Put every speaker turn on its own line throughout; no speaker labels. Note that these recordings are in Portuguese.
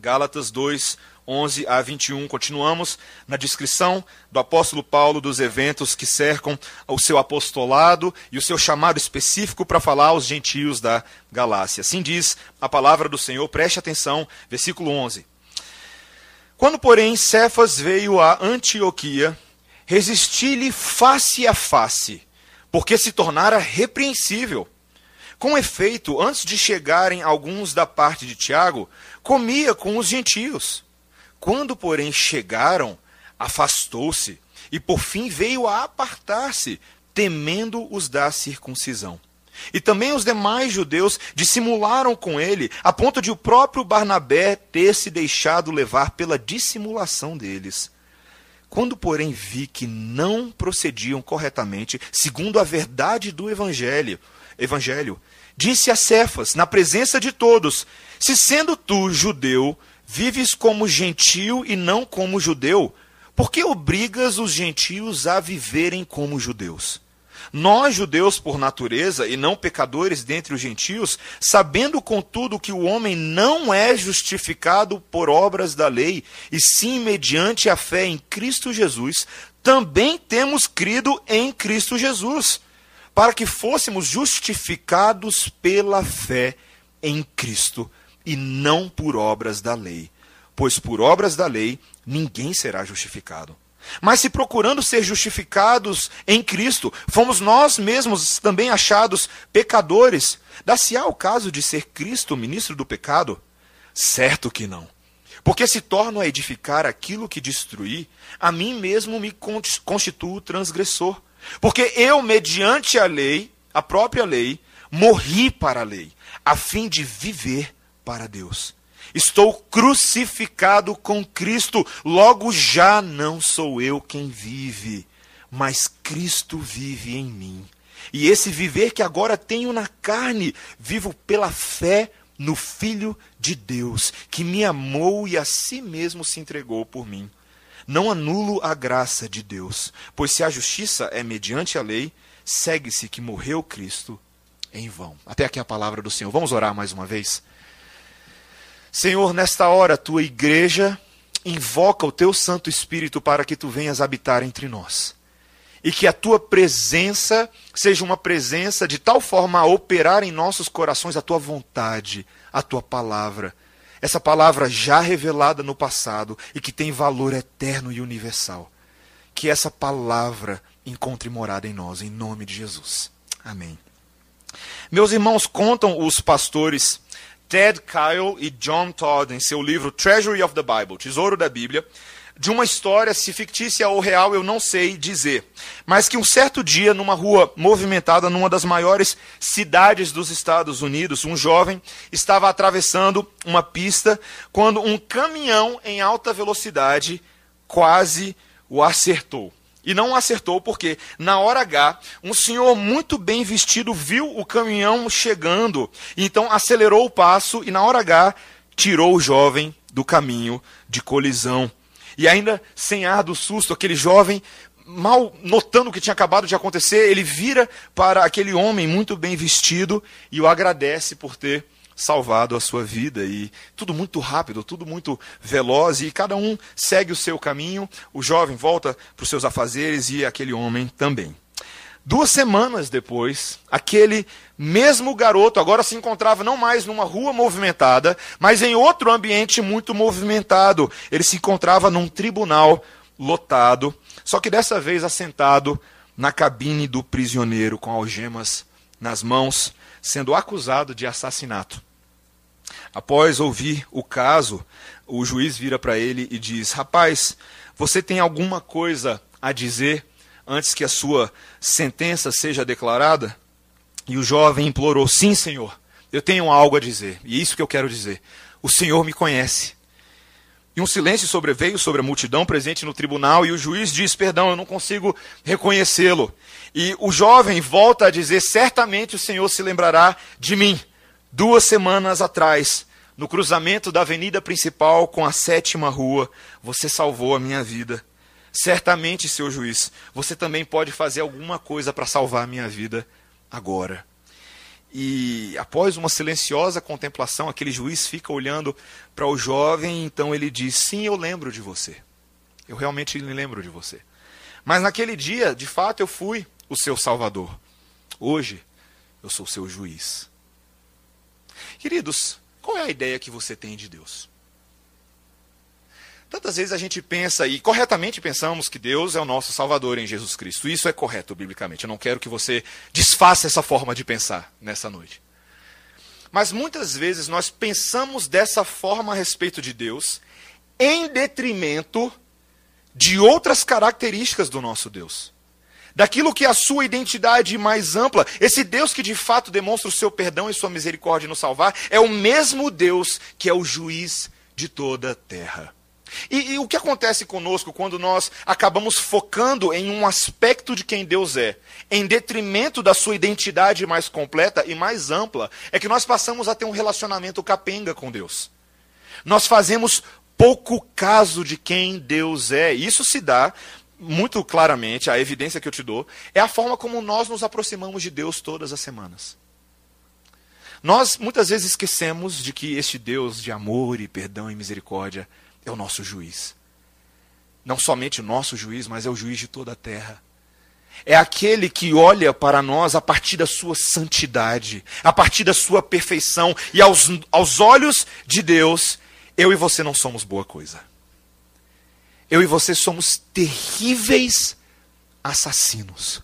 Gálatas 2, 11 a 21. Continuamos na descrição do apóstolo Paulo dos eventos que cercam o seu apostolado e o seu chamado específico para falar aos gentios da Galácia. Assim diz a palavra do Senhor, preste atenção, versículo 11. Quando, porém, Cefas veio a Antioquia, resisti-lhe face a face, porque se tornara repreensível. Com efeito, antes de chegarem alguns da parte de Tiago, comia com os gentios. Quando, porém, chegaram, afastou-se e por fim veio a apartar-se, temendo os da circuncisão. E também os demais judeus dissimularam com ele, a ponto de o próprio Barnabé ter se deixado levar pela dissimulação deles. Quando, porém, vi que não procediam corretamente, segundo a verdade do evangelho, evangelho, disse a Cefas, na presença de todos: Se sendo tu judeu, Vives como gentio e não como judeu? Por que obrigas os gentios a viverem como judeus? Nós, judeus por natureza e não pecadores dentre os gentios, sabendo contudo que o homem não é justificado por obras da lei, e sim mediante a fé em Cristo Jesus, também temos crido em Cristo Jesus, para que fôssemos justificados pela fé em Cristo e não por obras da lei. Pois por obras da lei ninguém será justificado. Mas se procurando ser justificados em Cristo, fomos nós mesmos também achados pecadores, dá-se-á o caso de ser Cristo ministro do pecado? Certo que não. Porque se torno a edificar aquilo que destruí, a mim mesmo me constituo transgressor. Porque eu, mediante a lei, a própria lei, morri para a lei, a fim de viver para Deus. Estou crucificado com Cristo, logo já não sou eu quem vive, mas Cristo vive em mim. E esse viver que agora tenho na carne, vivo pela fé no Filho de Deus, que me amou e a si mesmo se entregou por mim. Não anulo a graça de Deus, pois se a justiça é mediante a lei, segue-se que morreu Cristo em vão. Até aqui a palavra do Senhor. Vamos orar mais uma vez? Senhor, nesta hora, tua igreja invoca o teu Santo Espírito para que tu venhas habitar entre nós. E que a tua presença seja uma presença de tal forma a operar em nossos corações a tua vontade, a tua palavra. Essa palavra já revelada no passado e que tem valor eterno e universal. Que essa palavra encontre morada em nós, em nome de Jesus. Amém. Meus irmãos, contam os pastores Ted Kyle e John Todd em seu livro Treasury of the Bible, Tesouro da Bíblia, de uma história, se fictícia ou real, eu não sei dizer. Mas que um certo dia, numa rua movimentada, numa das maiores cidades dos Estados Unidos, um jovem estava atravessando uma pista quando um caminhão em alta velocidade quase o acertou. E não acertou porque, na hora H, um senhor muito bem vestido viu o caminhão chegando, então acelerou o passo e, na hora H, tirou o jovem do caminho de colisão. E ainda sem ar do susto, aquele jovem, mal notando o que tinha acabado de acontecer, ele vira para aquele homem muito bem vestido e o agradece por ter salvado a sua vida. E tudo muito rápido, tudo muito veloz, e cada um segue o seu caminho. O jovem volta para os seus afazeres e aquele homem também. Duas semanas depois, aquele mesmo garoto agora se encontrava não mais numa rua movimentada, mas em outro ambiente muito movimentado. Ele se encontrava num tribunal lotado, só que dessa vez assentado na cabine do prisioneiro com algemas nas mãos, sendo acusado de assassinato. Após ouvir o caso, o juiz vira para ele e diz: Rapaz, você tem alguma coisa a dizer antes que a sua sentença seja declarada? E o jovem implorou: Sim, senhor, eu tenho algo a dizer, e é isso que eu quero dizer. O senhor me conhece. E um silêncio sobreveio sobre a multidão presente no tribunal, e o juiz diz: Perdão, eu não consigo reconhecê-lo. E o jovem volta a dizer: Certamente o senhor se lembrará de mim. Duas semanas atrás, no cruzamento da avenida principal com a sétima rua, você salvou a minha vida. Certamente, seu juiz, você também pode fazer alguma coisa para salvar minha vida agora. E após uma silenciosa contemplação, aquele juiz fica olhando para o jovem, então ele diz: Sim, eu lembro de você. Eu realmente me lembro de você. Mas naquele dia, de fato, eu fui o seu salvador. Hoje, eu sou seu juiz. Queridos, qual é a ideia que você tem de Deus? Tantas vezes a gente pensa, e corretamente pensamos, que Deus é o nosso Salvador em Jesus Cristo. Isso é correto biblicamente. Eu não quero que você desfaça essa forma de pensar nessa noite. Mas muitas vezes nós pensamos dessa forma a respeito de Deus, em detrimento de outras características do nosso Deus. Daquilo que é a sua identidade mais ampla. Esse Deus que de fato demonstra o seu perdão e sua misericórdia nos salvar, é o mesmo Deus que é o juiz de toda a terra. E, e, o que acontece conosco quando nós acabamos focando em um aspecto de quem Deus é, em detrimento da sua identidade mais completa e mais ampla, é que nós passamos a ter um relacionamento capenga com Deus. Nós fazemos pouco caso de quem Deus é. Isso se dá muito claramente, a evidência que eu te dou, é a forma como nós nos aproximamos de Deus todas as semanas. Nós muitas vezes esquecemos de que este Deus de amor e perdão e misericórdia é o nosso juiz. Não somente o nosso juiz, mas é o juiz de toda a terra. É aquele que olha para nós a partir da sua santidade, a partir da sua perfeição, e aos, aos olhos de Deus, eu e você não somos boa coisa. Eu e você somos terríveis assassinos.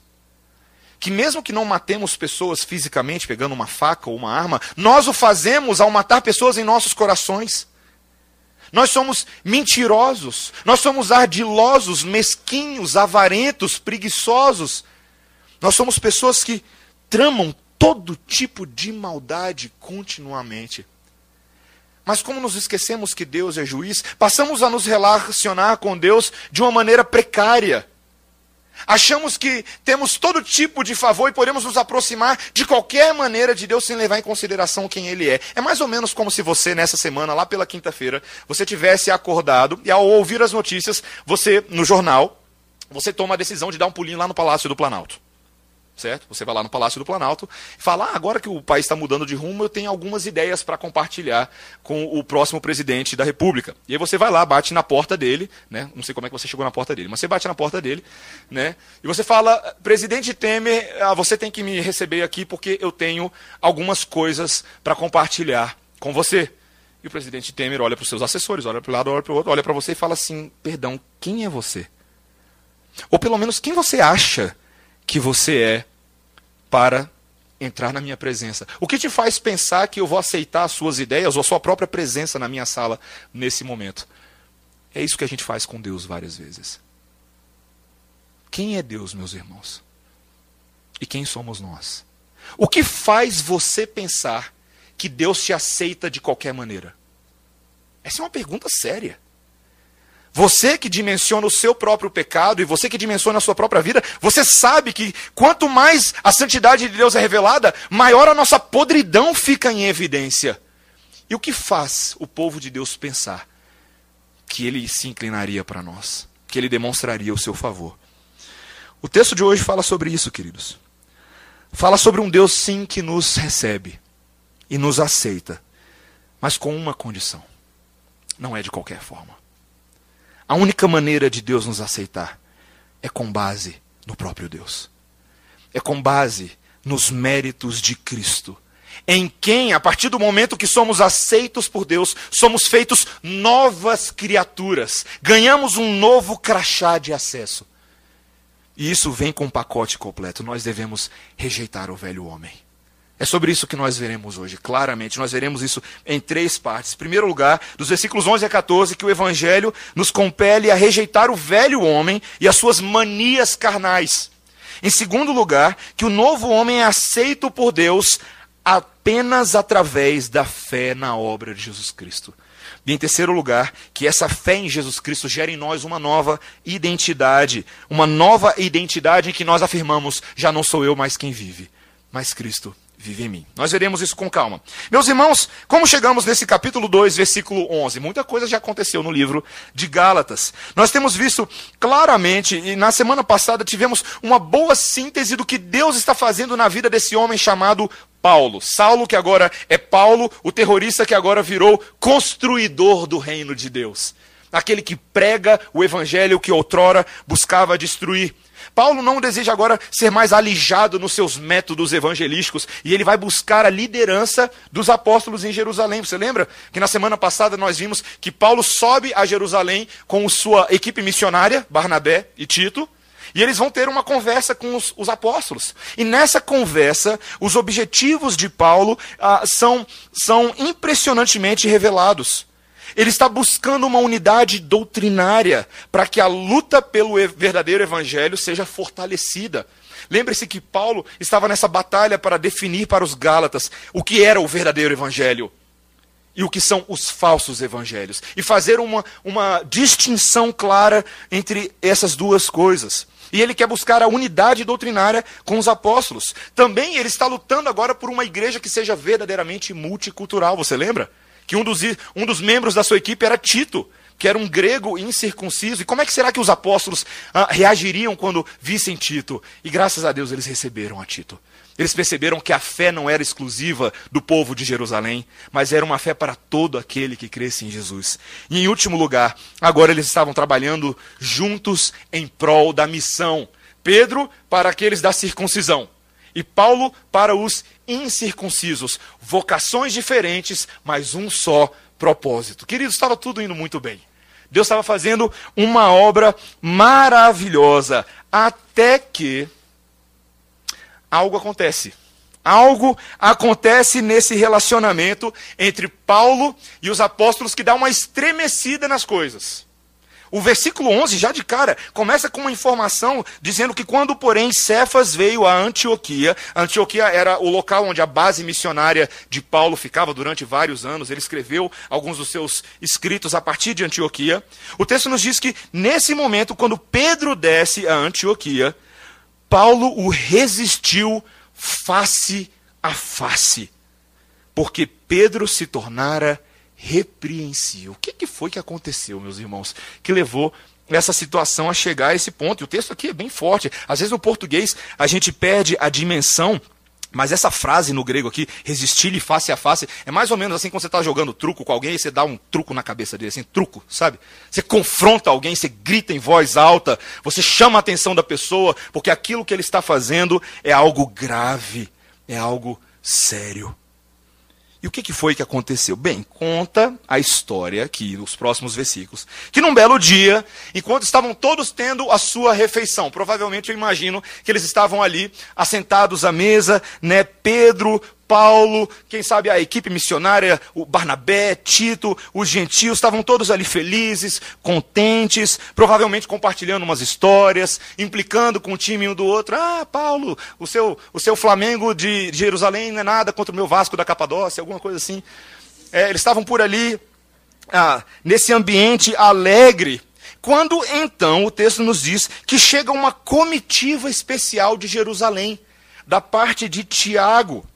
Que mesmo que não matemos pessoas fisicamente, pegando uma faca ou uma arma, nós o fazemos ao matar pessoas em nossos corações. Nós somos mentirosos, nós somos ardilosos, mesquinhos, avarentos, preguiçosos. Nós somos pessoas que tramam todo tipo de maldade continuamente. Mas como nos esquecemos que Deus é juiz, passamos a nos relacionar com Deus de uma maneira precária. Achamos que temos todo tipo de favor e podemos nos aproximar de qualquer maneira de Deus sem levar em consideração quem Ele é. É mais ou menos como se você, nessa semana, lá pela quinta-feira, você tivesse acordado e ao ouvir as notícias, você, no jornal, você toma a decisão de dar um pulinho lá no Palácio do Planalto certo? Você vai lá no Palácio do Planalto e fala: ah, agora que o país está mudando de rumo, eu tenho algumas ideias para compartilhar com o próximo presidente da República. E aí você vai lá, bate na porta dele, né? Não sei como é que você chegou na porta dele, mas você bate na porta dele, né? E você fala: presidente Temer, ah, você tem que me receber aqui porque eu tenho algumas coisas para compartilhar com você. E o presidente Temer olha para os seus assessores, olha para o lado, olha para o outro, olha para você e fala assim: perdão, quem é você? Ou pelo menos quem você acha que você é para entrar na minha presença? O que te faz pensar que eu vou aceitar as suas ideias ou a sua própria presença na minha sala nesse momento? É isso que a gente faz com Deus várias vezes. Quem é Deus, meus irmãos? E quem somos nós? O que faz você pensar que Deus te aceita de qualquer maneira? Essa é uma pergunta séria. Você que dimensiona o seu próprio pecado e você que dimensiona a sua própria vida, você sabe que quanto mais a santidade de Deus é revelada, maior a nossa podridão fica em evidência. E o que faz o povo de Deus pensar que ele se inclinaria para nós, que ele demonstraria o seu favor? O texto de hoje fala sobre isso, queridos. Fala sobre um Deus, sim, que nos recebe e nos aceita, mas com uma condição: não é de qualquer forma. A única maneira de Deus nos aceitar é com base no próprio Deus. É com base nos méritos de Cristo. Em quem, a partir do momento que somos aceitos por Deus, somos feitos novas criaturas. Ganhamos um novo crachá de acesso. E isso vem com um pacote completo. Nós devemos rejeitar o velho homem. É sobre isso que nós veremos hoje, claramente. Nós veremos isso em três partes. Em primeiro lugar, dos versículos 11 a 14, que o Evangelho nos compele a rejeitar o velho homem e as suas manias carnais. Em segundo lugar, que o novo homem é aceito por Deus apenas através da fé na obra de Jesus Cristo. E em terceiro lugar, que essa fé em Jesus Cristo gera em nós uma nova identidade. Uma nova identidade em que nós afirmamos: já não sou eu mais quem vive, mas Cristo vive em mim. Nós veremos isso com calma. Meus irmãos, como chegamos nesse capítulo 2, versículo 11? Muita coisa já aconteceu no livro de Gálatas. Nós temos visto claramente, e na semana passada tivemos uma boa síntese do que Deus está fazendo na vida desse homem chamado Paulo. Saulo, que agora é Paulo, o terrorista que agora virou construidor do reino de Deus. Aquele que prega o evangelho que outrora buscava destruir. Paulo não deseja agora ser mais alijado nos seus métodos evangelísticos e ele vai buscar a liderança dos apóstolos em Jerusalém. Você lembra que na semana passada nós vimos que Paulo sobe a Jerusalém com sua equipe missionária, Barnabé e Tito, e eles vão ter uma conversa com os, os apóstolos. E nessa conversa, os objetivos de Paulo ah, são, são impressionantemente revelados. Ele está buscando uma unidade doutrinária para que a luta pelo verdadeiro evangelho seja fortalecida. Lembre-se que Paulo estava nessa batalha para definir para os Gálatas o que era o verdadeiro evangelho e o que são os falsos evangelhos. E fazer uma, uma distinção clara entre essas duas coisas. E ele quer buscar a unidade doutrinária com os apóstolos. Também ele está lutando agora por uma igreja que seja verdadeiramente multicultural. Você lembra? Que um dos, um dos membros da sua equipe era Tito, que era um grego incircunciso. E como é que será que os apóstolos ah, reagiriam quando vissem Tito? E graças a Deus eles receberam a Tito. Eles perceberam que a fé não era exclusiva do povo de Jerusalém, mas era uma fé para todo aquele que cresce em Jesus. E em último lugar, agora eles estavam trabalhando juntos em prol da missão. Pedro para aqueles da circuncisão e Paulo para os incircuncisos. Vocações diferentes, mas um só propósito. Queridos, estava tudo indo muito bem. Deus estava fazendo uma obra maravilhosa, até que algo acontece. Algo acontece nesse relacionamento entre Paulo e os apóstolos que dá uma estremecida nas coisas. O versículo 11, já de cara, começa com uma informação dizendo que quando, porém, Cefas veio a Antioquia, Antioquia era o local onde a base missionária de Paulo ficava durante vários anos, ele escreveu alguns dos seus escritos a partir de Antioquia. O texto nos diz que, nesse momento, quando Pedro desce a Antioquia, Paulo o resistiu face a face, porque Pedro se tornara repreensível. O que, que foi que aconteceu, meus irmãos, que levou essa situação a chegar a esse ponto? E o texto aqui é bem forte. Às vezes no português a gente perde a dimensão mas essa frase no grego aqui, resistir-lhe face a face, é mais ou menos assim quando você está jogando truco com alguém e você dá um truco na cabeça dele, assim, truco, sabe? Você confronta alguém, você grita em voz alta, você chama a atenção da pessoa, porque aquilo que ele está fazendo é algo grave, é algo sério. E o que, que foi que aconteceu? Bem, conta a história aqui, nos próximos versículos, que num belo dia, enquanto estavam todos tendo a sua refeição, provavelmente eu imagino que eles estavam ali assentados à mesa, né? Pedro, Paulo, quem sabe a equipe missionária, o Barnabé, Tito, os gentios, estavam todos ali felizes, contentes, provavelmente compartilhando umas histórias, implicando com o time um do outro. Ah, Paulo, o seu, o seu Flamengo de Jerusalém não é nada contra o meu Vasco da Capadócia, alguma coisa assim. É, eles estavam por ali, ah, nesse ambiente alegre, quando então o texto nos diz que chega uma comitiva especial de Jerusalém, da parte de Tiago.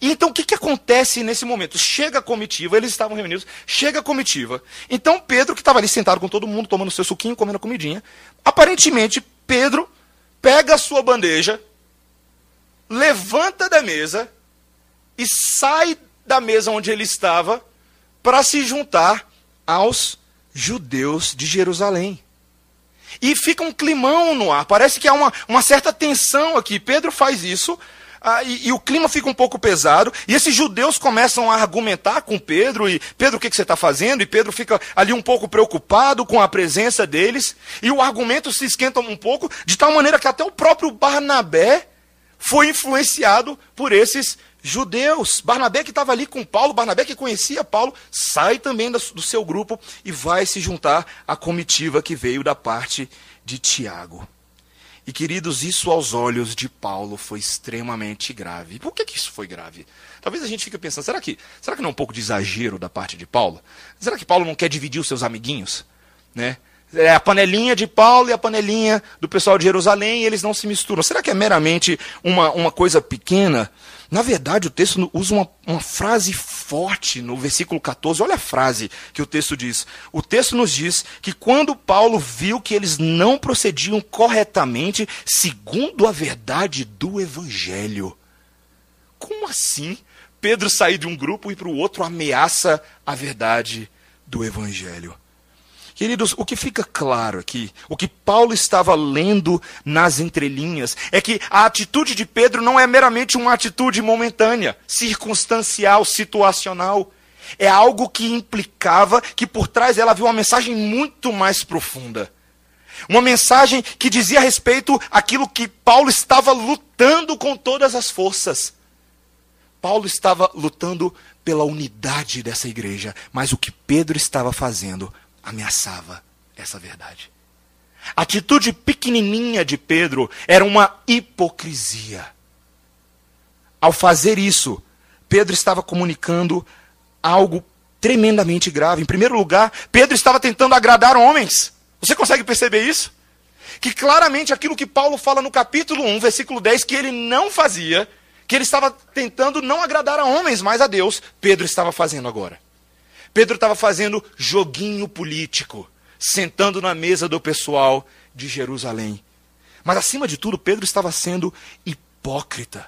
E então o que, que acontece nesse momento? Chega a comitiva, eles estavam reunidos, chega a comitiva. Então Pedro, que estava ali sentado com todo mundo, tomando seu suquinho, comendo a comidinha, aparentemente Pedro pega a sua bandeja, levanta da mesa e sai da mesa onde ele estava para se juntar aos judeus de Jerusalém. E fica um climão no ar, parece que há uma, uma certa tensão aqui. Pedro faz isso ah, e, e, o clima fica um pouco pesado, e esses judeus começam a argumentar com Pedro, e Pedro, o que, que você está fazendo? E Pedro fica ali um pouco preocupado com a presença deles, e o argumento se esquenta um pouco, de tal maneira que até o próprio Barnabé foi influenciado por esses judeus. Barnabé que estava ali com Paulo, Barnabé que conhecia Paulo, sai também do seu grupo e vai se juntar à comitiva que veio da parte de Tiago. E queridos, isso aos olhos de Paulo foi extremamente grave. Por que, que isso foi grave? Talvez a gente fique pensando, será que, será que não é um pouco de exagero da parte de Paulo? Será que Paulo não quer dividir os seus amiguinhos? Né? É a panelinha de Paulo e a panelinha do pessoal de Jerusalém, e eles não se misturam. Será que é meramente uma, uma coisa pequena? Na verdade, o texto usa uma, uma frase forte no versículo 14. Olha a frase que o texto diz. O texto nos diz que quando Paulo viu que eles não procediam corretamente segundo a verdade do evangelho. Como assim? Pedro sair de um grupo e para o outro ameaça a verdade do evangelho. Queridos, o que fica claro aqui, o que Paulo estava lendo nas entrelinhas, é que a atitude de Pedro não é meramente uma atitude momentânea, circunstancial, situacional. É algo que implicava que por trás ela havia uma mensagem muito mais profunda. Uma mensagem que dizia a respeito aquilo que Paulo estava lutando com todas as forças. Paulo estava lutando pela unidade dessa igreja, mas o que Pedro estava fazendo ameaçava essa verdade. A atitude pequenininha de Pedro era uma hipocrisia. Ao fazer isso, Pedro estava comunicando algo tremendamente grave. Em primeiro lugar, Pedro estava tentando agradar homens. Você consegue perceber isso? Que claramente aquilo que Paulo fala no capítulo 1, versículo 10, que ele não fazia, que ele estava tentando não agradar a homens, mas a Deus, Pedro estava fazendo agora. Pedro estava fazendo joguinho político, sentando na mesa do pessoal de Jerusalém. Mas acima de tudo, Pedro estava sendo hipócrita.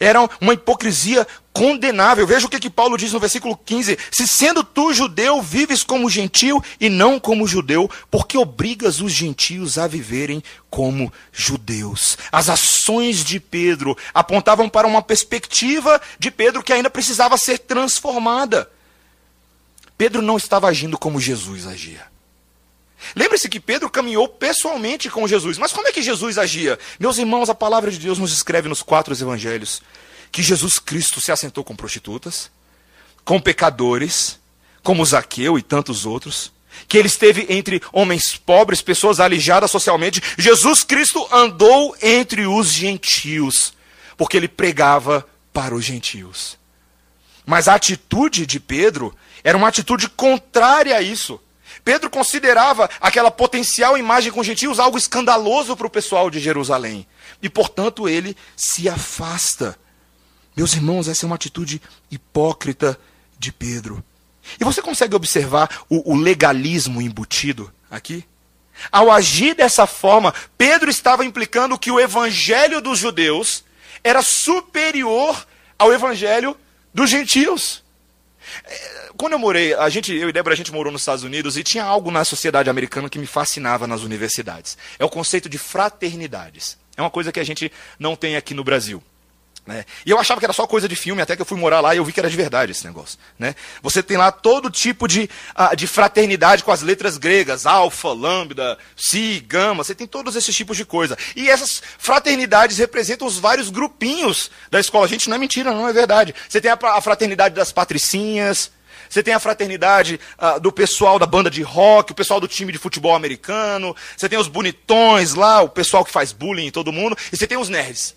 Era uma hipocrisia condenável. Veja o que, que Paulo diz no versículo 15: Se sendo tu judeu, vives como gentil e não como judeu, porque obrigas os gentios a viverem como judeus. As ações de Pedro apontavam para uma perspectiva de Pedro que ainda precisava ser transformada. Pedro não estava agindo como Jesus agia. Lembre-se que Pedro caminhou pessoalmente com Jesus. Mas como é que Jesus agia? Meus irmãos, a palavra de Deus nos escreve nos quatro evangelhos que Jesus Cristo se assentou com prostitutas, com pecadores, como Zaqueu e tantos outros, que ele esteve entre homens pobres, pessoas alijadas socialmente. Jesus Cristo andou entre os gentios, porque ele pregava para os gentios. Mas a atitude de Pedro era uma atitude contrária a isso. Pedro considerava aquela potencial imagem com gentios algo escandaloso para o pessoal de Jerusalém. E, portanto, ele se afasta. Meus irmãos, essa é uma atitude hipócrita de Pedro. E você consegue observar o, o legalismo embutido aqui? Ao agir dessa forma, Pedro estava implicando que o evangelho dos judeus era superior ao evangelho dos gentios. É, quando eu morei, a gente, eu e Débora, a gente morou nos Estados Unidos e tinha algo na sociedade americana que me fascinava nas universidades. É o conceito de fraternidades. É uma coisa que a gente não tem aqui no Brasil. Né? E eu achava que era só coisa de filme, até que eu fui morar lá e eu vi que era de verdade esse negócio. Né? Você tem lá todo tipo de, uh, de fraternidade com as letras gregas, alfa, lambda, si, gama, você tem todos esses tipos de coisa. E essas fraternidades representam os vários grupinhos da escola. Gente, não é mentira, não é verdade. Você tem a, a fraternidade das patricinhas, você tem a fraternidade uh, do pessoal da banda de rock, o pessoal do time de futebol americano, você tem os bonitões lá, o pessoal que faz bullying em todo mundo, e você tem os nerds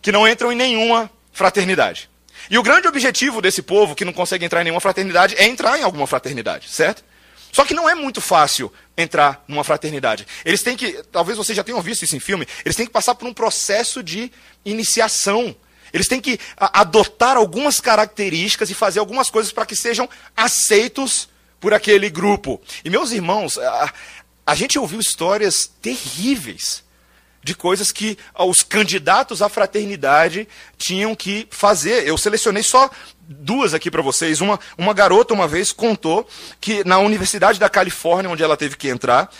que não entram em nenhuma fraternidade. E o grande objetivo desse povo que não consegue entrar em nenhuma fraternidade é entrar em alguma fraternidade, certo? Só que não é muito fácil entrar numa fraternidade. Eles têm que, talvez vocês já tenham visto isso em filme, eles têm que passar por um processo de iniciação. Eles têm que adotar algumas características e fazer algumas coisas para que sejam aceitos por aquele grupo. E meus irmãos, a, a gente ouviu histórias terríveis de coisas que os candidatos à fraternidade tinham que fazer. Eu selecionei só duas aqui para vocês. Uma, uma garota, uma vez, contou que na Universidade da Califórnia, onde ela teve que entrar,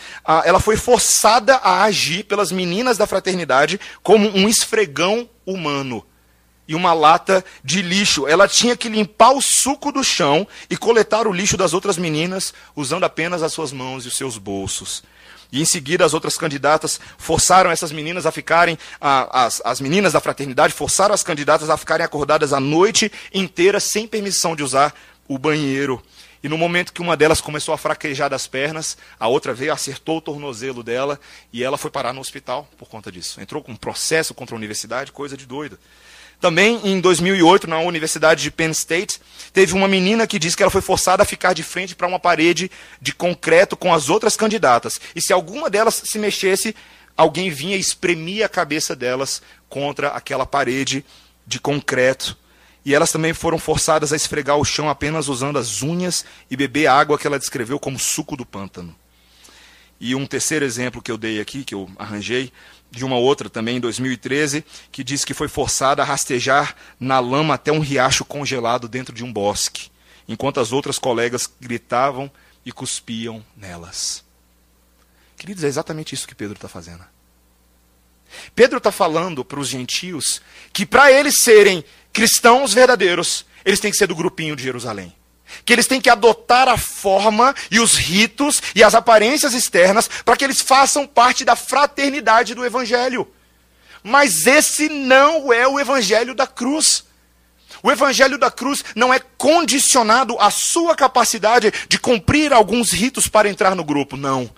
ela foi forçada a agir pelas meninas da fraternidade como um esfregão humano e uma lata de lixo. Ela tinha que limpar o suco do chão e coletar o lixo das outras meninas usando apenas as suas mãos e os seus bolsos. E em seguida as outras candidatas forçaram essas meninas a ficarem, a, as, as meninas da fraternidade forçaram as candidatas a ficarem acordadas a noite inteira sem permissão de usar o banheiro. E no momento que uma delas começou a fraquejar das pernas, a outra veio, acertou o tornozelo dela e ela foi parar no hospital por conta disso. Entrou com um processo contra a universidade, coisa de doido. Também em 2008, na Universidade de Penn State, teve uma menina que disse que ela foi forçada a ficar de frente para uma parede de concreto com as outras candidatas. E se alguma delas se mexesse, alguém vinha e espremia a cabeça delas contra aquela parede de concreto. E elas também foram forçadas a esfregar o chão apenas usando as unhas e beber água que ela descreveu como suco do pântano. E um terceiro exemplo que eu dei aqui, que eu arranjei, de uma outra também em 2013, que diz que foi forçada a rastejar na lama até um riacho congelado dentro de um bosque, enquanto as outras colegas gritavam e cuspiam nelas. Queridos, é exatamente isso que Pedro está fazendo. Pedro está falando para os gentios que para eles serem cristãos verdadeiros, eles têm que ser do grupinho de Jerusalém. Que eles têm que adotar a forma e os ritos e as aparências externas para que eles façam parte da fraternidade do Evangelho. Mas esse não é o Evangelho da cruz. O Evangelho da cruz não é condicionado à sua capacidade de cumprir alguns ritos para entrar no grupo, não.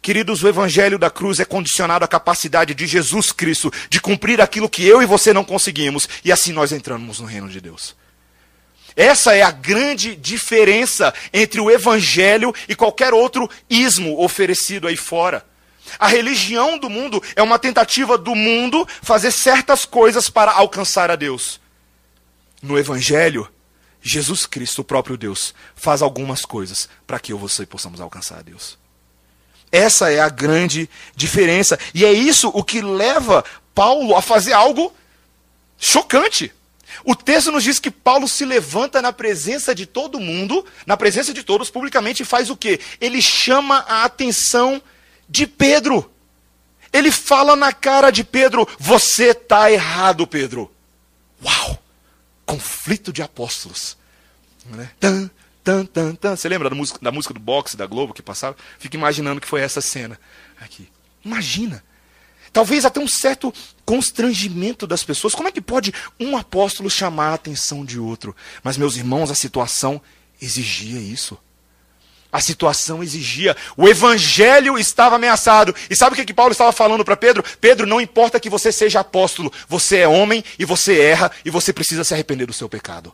Queridos, o Evangelho da cruz é condicionado à capacidade de Jesus Cristo de cumprir aquilo que eu e você não conseguimos, e assim nós entramos no reino de Deus. Essa é a grande diferença entre o Evangelho e qualquer outro ismo oferecido aí fora. A religião do mundo é uma tentativa do mundo fazer certas coisas para alcançar a Deus. No Evangelho, Jesus Cristo, o próprio Deus, faz algumas coisas para que eu e você possamos alcançar a Deus. Essa é a grande diferença. E é isso o que leva Paulo a fazer algo chocante. O texto nos diz que Paulo se levanta na presença de todo mundo, na presença de todos, publicamente, e faz o quê? Ele chama a atenção de Pedro. Ele fala na cara de Pedro: Você está errado, Pedro. Uau! Conflito de apóstolos. Né? Tan, tan, tan, tan. Você lembra da música, da música do boxe da Globo que passava? Fica imaginando que foi essa cena aqui. Imagina. Talvez até um certo constrangimento das pessoas. Como é que pode um apóstolo chamar a atenção de outro? Mas, meus irmãos, a situação exigia isso. A situação exigia. O evangelho estava ameaçado. E sabe o que, que Paulo estava falando para Pedro? Pedro, não importa que você seja apóstolo, você é homem e você erra e você precisa se arrepender do seu pecado.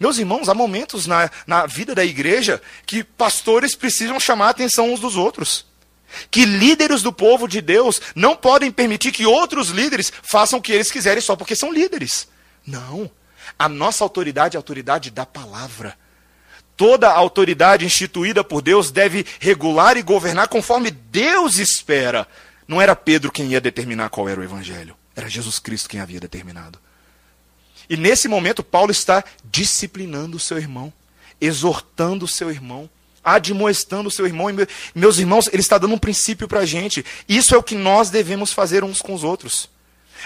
Meus irmãos, há momentos na, na vida da igreja que pastores precisam chamar a atenção uns dos outros que líderes do povo de Deus não podem permitir que outros líderes façam o que eles quiserem só porque são líderes. Não. A nossa autoridade é a autoridade da palavra. Toda autoridade instituída por Deus deve regular e governar conforme Deus espera. Não era Pedro quem ia determinar qual era o evangelho, era Jesus Cristo quem havia determinado. E nesse momento, Paulo está disciplinando o seu irmão, exortando o seu irmão admoestando o seu irmão. E meus irmãos, ele está dando um princípio para a gente. Isso é o que nós devemos fazer uns com os outros.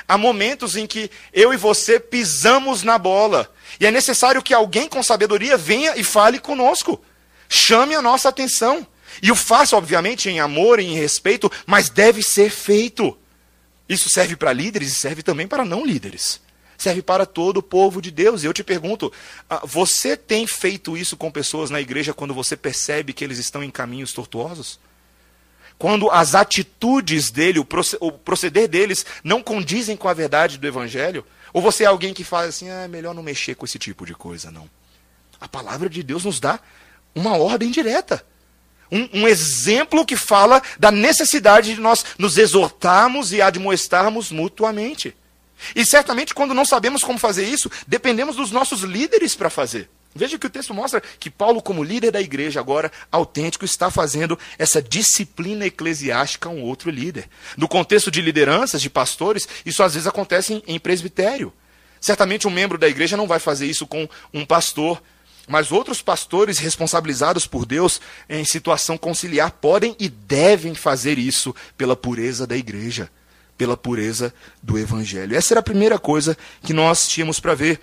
Há momentos em que eu e você pisamos na bola. E é necessário que alguém com sabedoria venha e fale conosco. Chame a nossa atenção. E o faça, obviamente, em amor e em respeito, mas deve ser feito. Isso serve para líderes e serve também para não líderes serve para todo o povo de Deus. E eu te pergunto: ah, você tem feito isso com pessoas na igreja quando você percebe que eles estão em caminhos tortuosos? Quando as atitudes dele, o proceder deles, não condizem com a verdade do evangelho? Ou você é alguém que fala assim: ah, é melhor não mexer com esse tipo de coisa, não? A palavra de Deus nos dá uma ordem direta. Um, um, exemplo que fala da necessidade de nós nos exortarmos e admoestarmos mutuamente. E certamente, quando não sabemos como fazer isso, dependemos dos nossos líderes para fazer. Veja que o texto mostra que Paulo, como líder da igreja, agora autêntico, está fazendo essa disciplina eclesiástica a um outro líder. No contexto de lideranças, de pastores, isso às vezes acontece em, presbitério. Certamente um membro da igreja não vai fazer isso com um pastor, mas outros pastores responsabilizados por Deus em situação conciliar podem e devem fazer isso pela pureza da igreja pela pureza do evangelho. Essa era a primeira coisa que nós tínhamos para ver.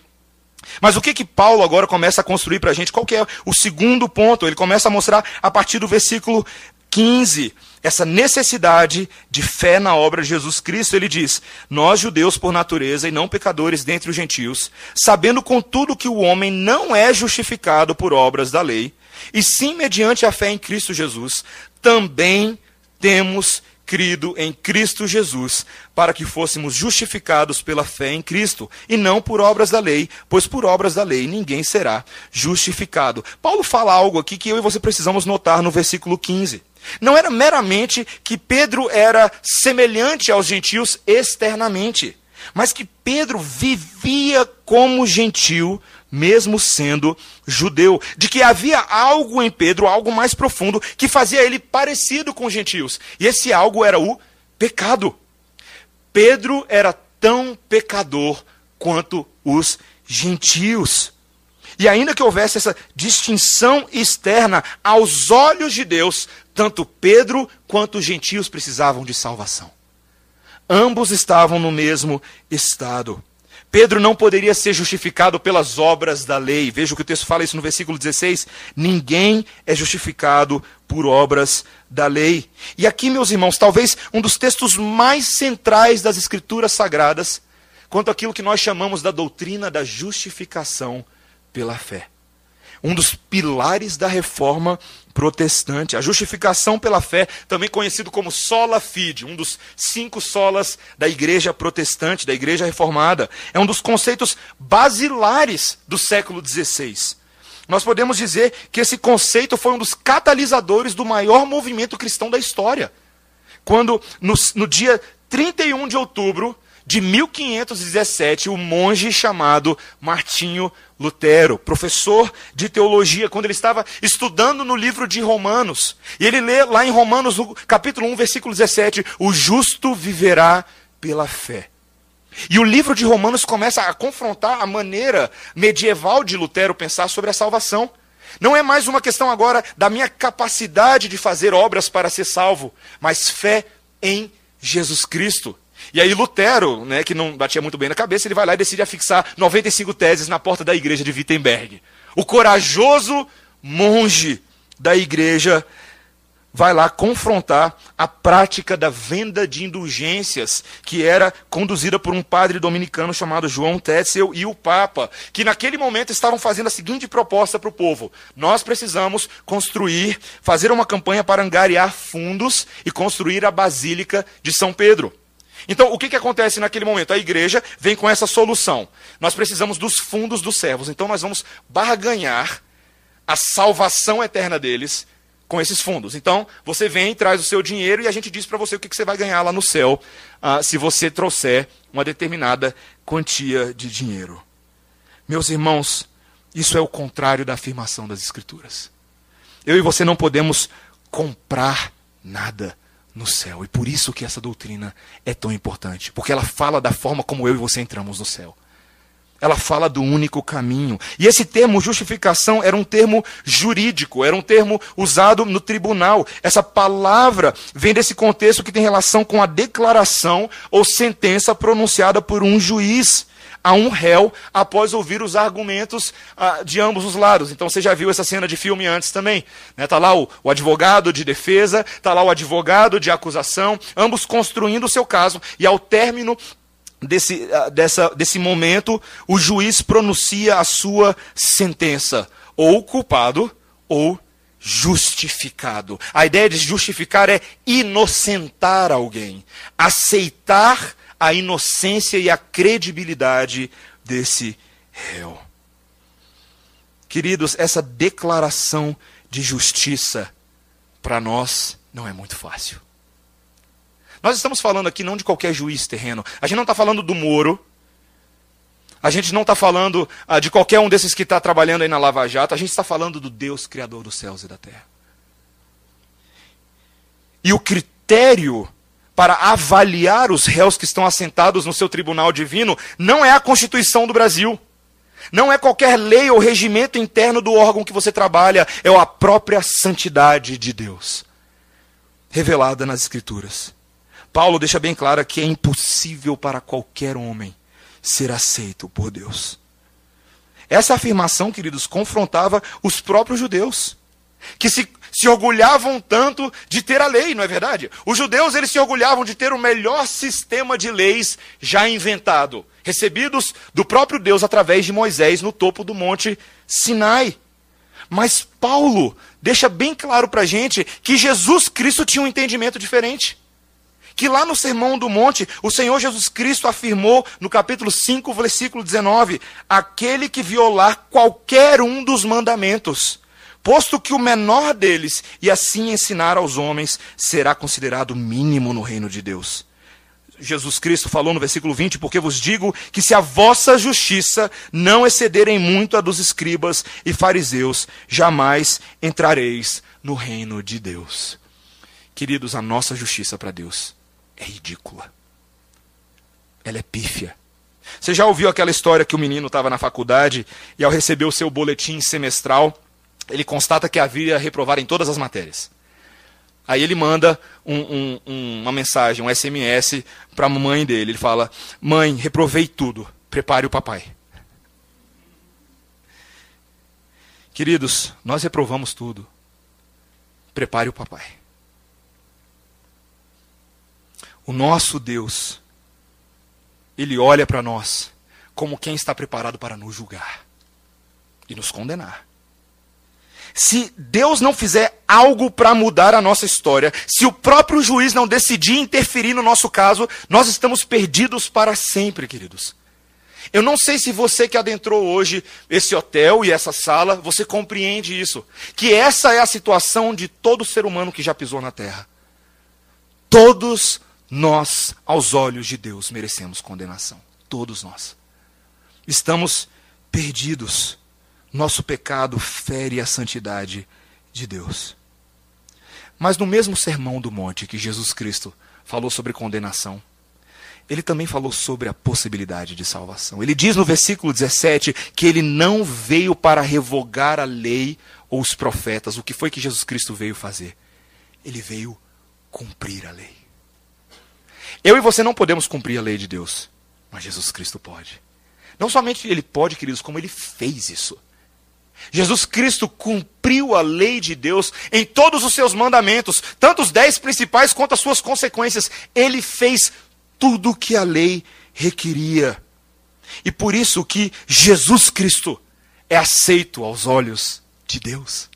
Mas o que que Paulo agora começa a construir para a gente? Qual que é o segundo ponto? Ele começa a mostrar a partir do versículo 15 essa necessidade de fé na obra de Jesus Cristo. Ele diz: Nós, judeus por natureza e não pecadores dentre os gentios, sabendo contudo que o homem não é justificado por obras da lei, e sim mediante a fé em Cristo Jesus, também temos crido em Cristo Jesus, para que fôssemos justificados pela fé em Cristo, e não por obras da lei, pois por obras da lei ninguém será justificado. Paulo fala algo aqui que eu e você precisamos notar no versículo 15. Não era meramente que Pedro era semelhante aos gentios externamente, mas que Pedro vivia como gentil, mesmo sendo judeu. De que havia algo em Pedro, algo mais profundo, que fazia ele parecido com os gentios. E esse algo era o pecado. Pedro era tão pecador quanto os gentios. E ainda que houvesse essa distinção externa, aos olhos de Deus, tanto Pedro quanto os gentios precisavam de salvação. Ambos estavam no mesmo estado. Pedro não poderia ser justificado pelas obras da lei. Veja o que o texto fala isso no versículo 16. Ninguém é justificado por obras da lei. E aqui, meus irmãos, talvez um dos textos mais centrais das Escrituras Sagradas, quanto àquilo que nós chamamos da doutrina da justificação pela fé. Um dos pilares da reforma protestante. A justificação pela fé, também conhecido como sola fide, um dos cinco solas da igreja protestante, da igreja reformada. É um dos conceitos basilares do século XVI. Nós podemos dizer que esse conceito foi um dos catalisadores do maior movimento cristão da história. Quando, no, no dia 31 de outubro de 1517, o monge chamado Martinho Lutero, professor de teologia, quando ele estava estudando no livro de Romanos. E ele lê lá em Romanos, no capítulo 1, versículo 17: O justo viverá pela fé. E o livro de Romanos começa a confrontar a maneira medieval de Lutero pensar sobre a salvação. Não é mais uma questão agora da minha capacidade de fazer obras para ser salvo, mas fé em Jesus Cristo. E aí Lutero, né, que não batia muito bem na cabeça, ele vai lá e decide afixar 95 teses na porta da igreja de Wittenberg. O corajoso monge da igreja vai lá confrontar a prática da venda de indulgências que era conduzida por um padre dominicano chamado João Tetzel e o Papa, que naquele momento estavam fazendo a seguinte proposta para o povo: nós precisamos construir, fazer uma campanha para angariar fundos e construir a Basílica de São Pedro. Então, o que, que acontece naquele momento? A igreja vem com essa solução. Nós precisamos dos fundos dos servos. Então, nós vamos barganhar a salvação eterna deles com esses fundos. Então, você vem, traz o seu dinheiro e a gente diz para você o que, que, você vai ganhar lá no céu uh, se você trouxer uma determinada quantia de dinheiro. Meus irmãos, isso é o contrário da afirmação das Escrituras. Eu e você não podemos comprar nada no céu. E por isso que essa doutrina é tão importante, porque ela fala da forma como eu e você entramos no céu. Ela fala do único caminho. E esse termo justificação era um termo jurídico, era um termo usado no tribunal. Essa palavra vem desse contexto que tem relação com a declaração ou sentença pronunciada por um juiz a um réu após ouvir os argumentos ah, de ambos os lados. Então você já viu essa cena de filme antes também. Está né? Tá lá o, o advogado de defesa, está lá o advogado de acusação, ambos construindo o seu caso, e ao término desse, ah, dessa, desse momento, o juiz pronuncia a sua sentença, ou culpado, ou justificado. A ideia de justificar é inocentar alguém, aceitar a inocência e a credibilidade desse réu. Queridos, essa declaração de justiça para nós não é muito fácil. Nós estamos falando aqui não de qualquer juiz terreno. A gente não está falando do Moro. A gente não está falando ah, de qualquer um desses que está trabalhando aí na Lava Jato. A gente está falando do Deus Criador dos céus e da terra. E o critério para avaliar os réus que estão assentados no seu tribunal divino não é a Constituição do Brasil. Não é qualquer lei ou regimento interno do órgão que você trabalha, é a própria santidade de Deus, revelada nas Escrituras. Paulo deixa bem claro que é impossível para qualquer homem ser aceito por Deus. Essa afirmação, queridos, confrontava os próprios judeus, que se se orgulhavam tanto de ter a lei, não é verdade? Os judeus eles se orgulhavam de ter o melhor sistema de leis já inventado, recebidos do próprio Deus através de Moisés no topo do monte Sinai. Mas Paulo deixa bem claro para a gente que Jesus Cristo tinha um entendimento diferente. que lá no Sermão do Monte, o Senhor Jesus Cristo afirmou no capítulo 5, versículo 19: aquele que violar qualquer um dos mandamentos, posto que o menor deles, e assim ensinar aos homens, será considerado mínimo no reino de Deus. Jesus Cristo falou no versículo 20: Porque vos digo que se a vossa justiça não excederem muito a dos escribas e fariseus, jamais entrareis no reino de Deus. Queridos, a nossa justiça para Deus é ridícula. Ela é pífia. Você já ouviu aquela história que o menino estava na faculdade e ao receber o seu boletim semestral, ele constata que havia reprovar em todas as matérias. Aí ele manda um, um, uma mensagem, um SMS para a mãe dele. Ele fala: Mãe, reprovei tudo, prepare o papai. Queridos, nós reprovamos tudo. Prepare o papai. O nosso Deus, Ele olha para nós como quem está preparado para nos julgar e nos condenar. Se Deus não fizer algo para mudar a nossa história, se o próprio juiz não decidir interferir no nosso caso, nós estamos perdidos para sempre, queridos. Eu não sei se você que adentrou hoje esse hotel e essa sala, você compreende isso. Que essa é a situação de todo ser humano que já pisou na terra. Todos nós, aos olhos de Deus, merecemos condenação. Todos nós. Estamos perdidos. Nosso pecado fere a santidade de Deus. Mas no mesmo sermão do monte que Jesus Cristo falou sobre condenação, ele também falou sobre a possibilidade de salvação. Ele diz no versículo 17 que ele não veio para revogar a lei ou os profetas. O que foi que Jesus Cristo veio fazer? Ele veio cumprir a lei. Eu e você não podemos cumprir a lei de Deus, mas Jesus Cristo pode. Não somente ele pode, queridos, como ele fez isso. Jesus Cristo cumpriu a lei de Deus em todos os seus mandamentos, tanto os dez principais quanto as suas consequências. Ele fez tudo o que a lei requeria. E por isso que Jesus Cristo é aceito aos olhos de Deus.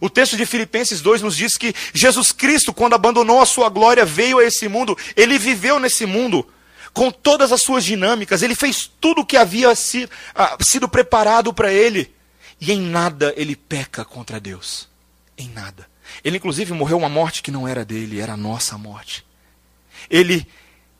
O texto de Filipenses 2 nos diz que Jesus Cristo, quando abandonou a sua glória, veio a esse mundo, ele viveu nesse mundo com todas as suas dinâmicas, ele fez tudo o que havia ah, sido preparado para ele, e em nada ele peca contra Deus. Em nada. Ele, inclusive, morreu uma morte que não era dele, era a nossa morte. Ele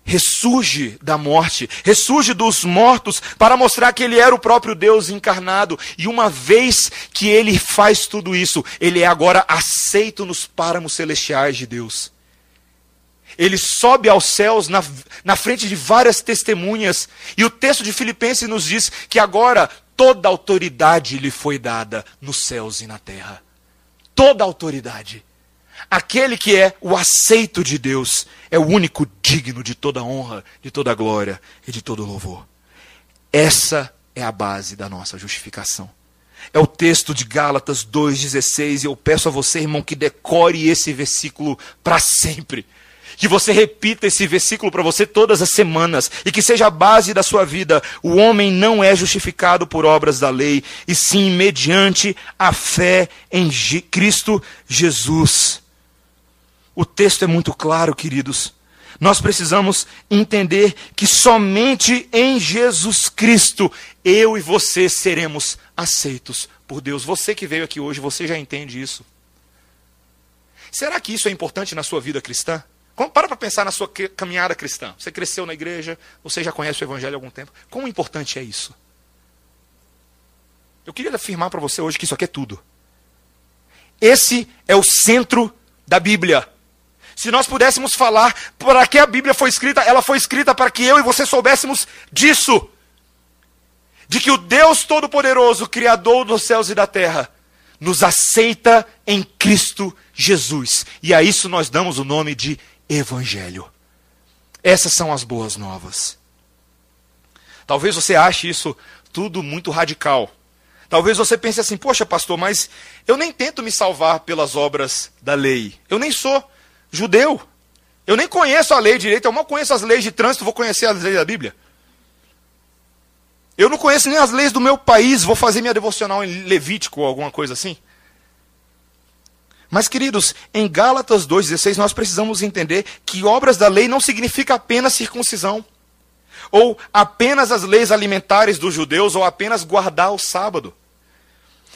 ressurge da morte, ressurge dos mortos, para mostrar que ele era o próprio Deus encarnado. E uma vez que ele faz tudo isso, ele é agora aceito nos páramos celestiais de Deus. Ele sobe aos céus na, na frente de várias testemunhas. E o texto de Filipenses nos diz que agora toda autoridade lhe foi dada nos céus e na terra. Toda autoridade. Aquele que é o aceito de Deus é o único digno de toda honra, de toda glória e de todo louvor. Essa é a base da nossa justificação. É o texto de Gálatas 2,16, e eu peço a você, irmão, que decore esse versículo para sempre. Que você repita esse versículo para você todas as semanas e que seja a base da sua vida. O homem não é justificado por obras da lei, e sim mediante a fé em Cristo Jesus. O texto é muito claro, queridos. Nós precisamos entender que somente em Jesus Cristo eu e você seremos aceitos por Deus. Você que veio aqui hoje, você já entende isso. Será que isso é importante na sua vida cristã? Para para pensar na sua caminhada cristã. Você cresceu na igreja, você já conhece o Evangelho há algum tempo. Quão importante é isso? Eu queria afirmar para você hoje que isso aqui é tudo. Esse é o centro da Bíblia. Se nós pudéssemos falar para que a Bíblia foi escrita, ela foi escrita para que eu e você soubéssemos disso. De que o Deus Todo-Poderoso, Criador dos céus e da terra, nos aceita em Cristo Jesus. E a isso nós damos o nome de Evangelho. Essas são as boas novas. Talvez você ache isso tudo muito radical. Talvez você pense assim: poxa, pastor, mas eu nem tento me salvar pelas obras da lei. Eu nem sou judeu. Eu nem conheço a lei direito, eu mal conheço as leis de trânsito, vou conhecer as leis da Bíblia. Eu não conheço nem as leis do meu país, vou fazer minha devocional em Levítico ou alguma coisa assim. Mas, queridos, em Gálatas 2,16 nós precisamos entender que obras da lei não significa apenas circuncisão, ou apenas as leis alimentares dos judeus, ou apenas guardar o sábado.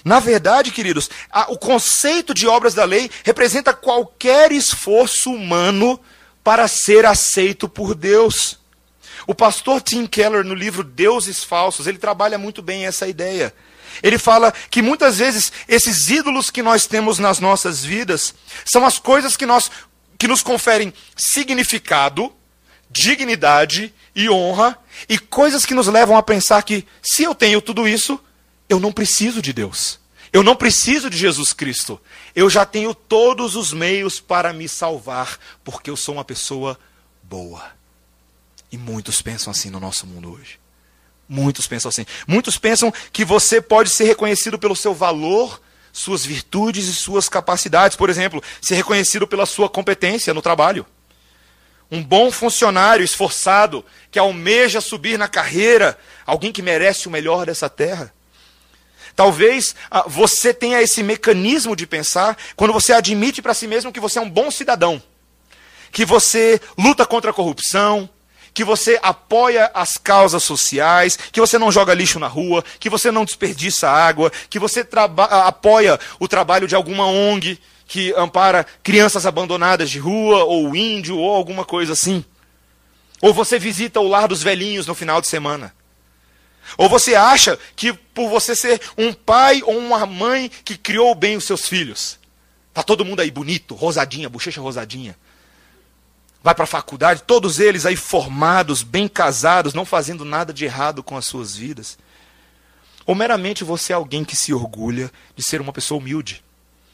Na verdade, queridos, a, o conceito de obras da lei representa qualquer esforço humano para ser aceito por Deus. O pastor Tim Keller, no livro Deuses Falsos, ele trabalha muito bem essa ideia. Ele fala que muitas vezes esses ídolos que nós temos nas nossas vidas são as coisas que, nós, que nos conferem significado, dignidade e honra, e coisas que nos levam a pensar que se eu tenho tudo isso, eu não preciso de Deus. Eu não preciso de Jesus Cristo. Eu já tenho todos os meios para me salvar, porque eu sou uma pessoa boa. E muitos pensam assim no nosso mundo hoje. Muitos pensam assim. Muitos pensam que você pode ser reconhecido pelo seu valor, suas virtudes e suas capacidades. Por exemplo, ser reconhecido pela sua competência no trabalho. Um bom funcionário esforçado, que almeja subir na carreira, alguém que merece o melhor dessa terra. Talvez ah, você tenha esse mecanismo de pensar quando você admite para si mesmo que você é um bom cidadão, que você luta contra a corrupção, que você apoia as causas sociais, que você não joga lixo na rua, que você não desperdiça água, que você apoia o trabalho de alguma ONG que ampara crianças abandonadas de rua, ou índio, ou alguma coisa assim. Ou você visita o lar dos velhinhos no final de semana. Ou você acha que por você ser um pai ou uma mãe que criou bem os seus filhos, tá todo mundo aí bonito, rosadinha, bochecha rosadinha, vai para a faculdade, todos eles aí formados, bem casados, não fazendo nada de errado com as suas vidas. Ou meramente você é alguém que se orgulha de ser uma pessoa humilde,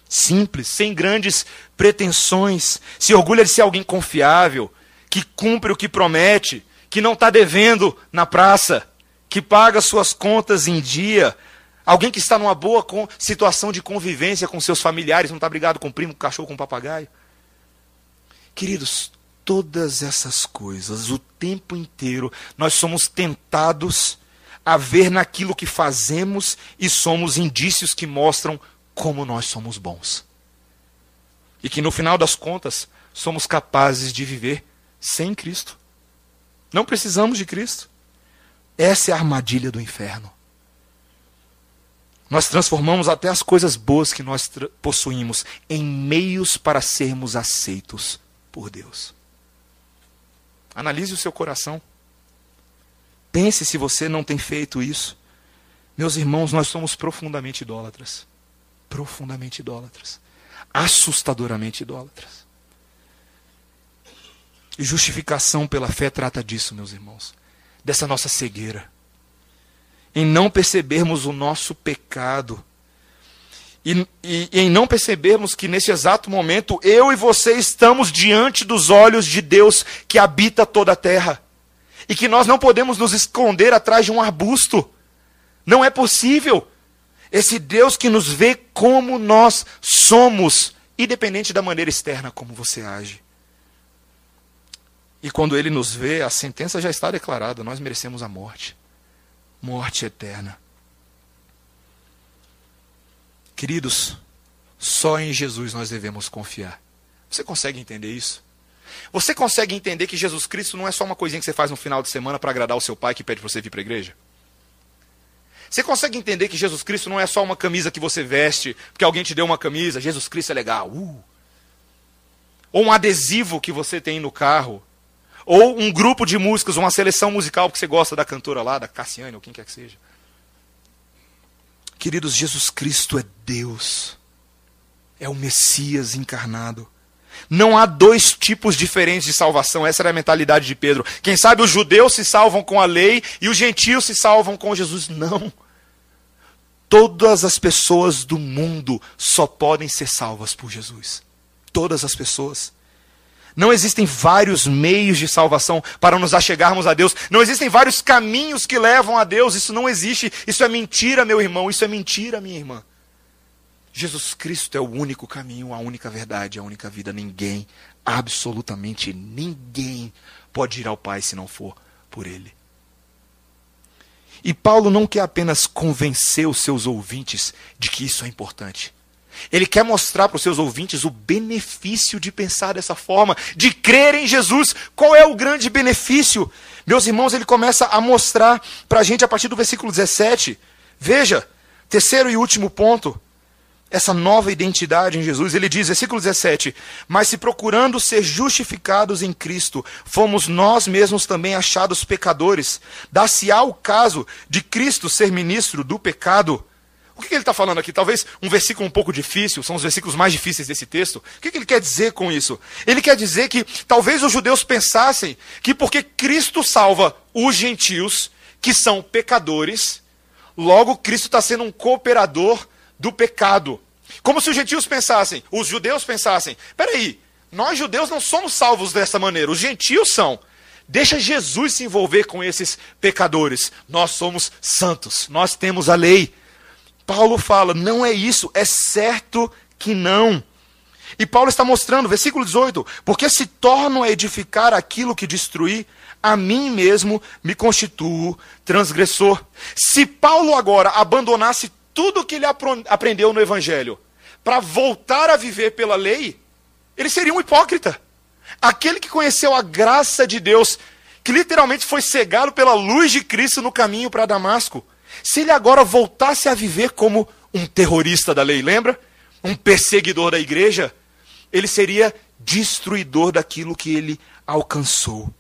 simples, sem grandes pretensões, se orgulha de ser alguém confiável, que cumpre o que promete, que não está devendo na praça, que paga suas contas em dia, alguém que está numa boa situação de convivência com seus familiares, não está brigado com o primo, com o cachorro, com o papagaio. Queridos, todas essas coisas, o tempo inteiro, nós somos tentados a ver naquilo que fazemos e somos indícios que mostram como nós somos bons. E que no final das contas, somos capazes de viver sem Cristo. Não precisamos de Cristo. Essa é a armadilha do inferno. Nós transformamos até as coisas boas que nós possuímos em meios para sermos aceitos por Deus. Analise o seu coração. Pense se você não tem feito isso. Meus irmãos, nós somos profundamente idólatras. Profundamente idólatras. Assustadoramente idólatras. E justificação pela fé trata disso, meus irmãos. Dessa nossa cegueira. Em não percebermos o nosso pecado e, e, em não percebermos que nesse exato momento eu e você estamos diante dos olhos de Deus que habita toda a terra. E que nós não podemos nos esconder atrás de um arbusto. Não é possível. Esse Deus que nos vê como nós somos, independente da maneira externa como você age. E quando ele nos vê, a sentença já está declarada: nós merecemos a morte morte eterna. Queridos, só em Jesus nós devemos confiar. Você consegue entender isso? Você consegue entender que Jesus Cristo não é só uma coisinha que você faz no final de semana para agradar o seu pai que pede para você vir para a igreja? Você consegue entender que Jesus Cristo não é só uma camisa que você veste porque alguém te deu uma camisa, Jesus Cristo é legal, uh. ou um adesivo que você tem no carro, ou um grupo de músicas, uma seleção musical porque você gosta da cantora lá, da Cassiane ou quem quer que seja. Queridos, Jesus Cristo é Deus, é o Messias encarnado. Não há dois tipos diferentes de salvação, essa era a mentalidade de Pedro. Quem sabe os judeus se salvam com a lei e os gentios se salvam com Jesus. Não. Todas as pessoas do mundo só podem ser salvas por Jesus. Todas as pessoas. Não existem vários meios de salvação para nos achegarmos a Deus. Não existem vários caminhos que levam a Deus. Isso não existe. Isso é mentira, meu irmão. Isso é mentira, minha irmã. Jesus Cristo é o único caminho, a única verdade, a única vida. Ninguém, absolutamente ninguém, pode ir ao Pai se não for por Ele. E Paulo não quer apenas convencer os seus ouvintes de que isso é importante. Ele quer mostrar para os seus ouvintes o benefício de pensar dessa forma, de crer em Jesus. Qual é o grande benefício? Meus irmãos, ele começa a mostrar para a gente a partir do versículo 17. Veja, terceiro e último ponto, essa nova identidade em Jesus. Ele diz, versículo 17: Mas se procurando ser justificados em Cristo, fomos nós mesmos também achados pecadores, dá-se-á o caso de Cristo ser ministro do pecado. O que, ele está falando aqui? Talvez um versículo um pouco difícil, são os versículos mais difíceis desse texto. O que, ele quer dizer com isso? Ele quer dizer que talvez os judeus pensassem que porque Cristo salva os gentios, que são pecadores, logo Cristo está sendo um cooperador do pecado. Como se os gentios pensassem, os judeus pensassem: peraí, nós judeus não somos salvos dessa maneira, os gentios são. Deixa Jesus se envolver com esses pecadores. Nós somos santos, nós temos a lei. Paulo fala: não é isso, é certo que não. E Paulo está mostrando, versículo 18: porque se torno a edificar aquilo que destruí, a mim mesmo me constituo transgressor. Se Paulo agora abandonasse tudo o que ele aprendeu no Evangelho para voltar a viver pela lei, ele seria um hipócrita. Aquele que conheceu a graça de Deus, que literalmente foi cegado pela luz de Cristo no caminho para Damasco se ele agora voltasse a viver como um terrorista da lei, lembra? Um perseguidor da igreja, ele seria destruidor daquilo que ele alcançou.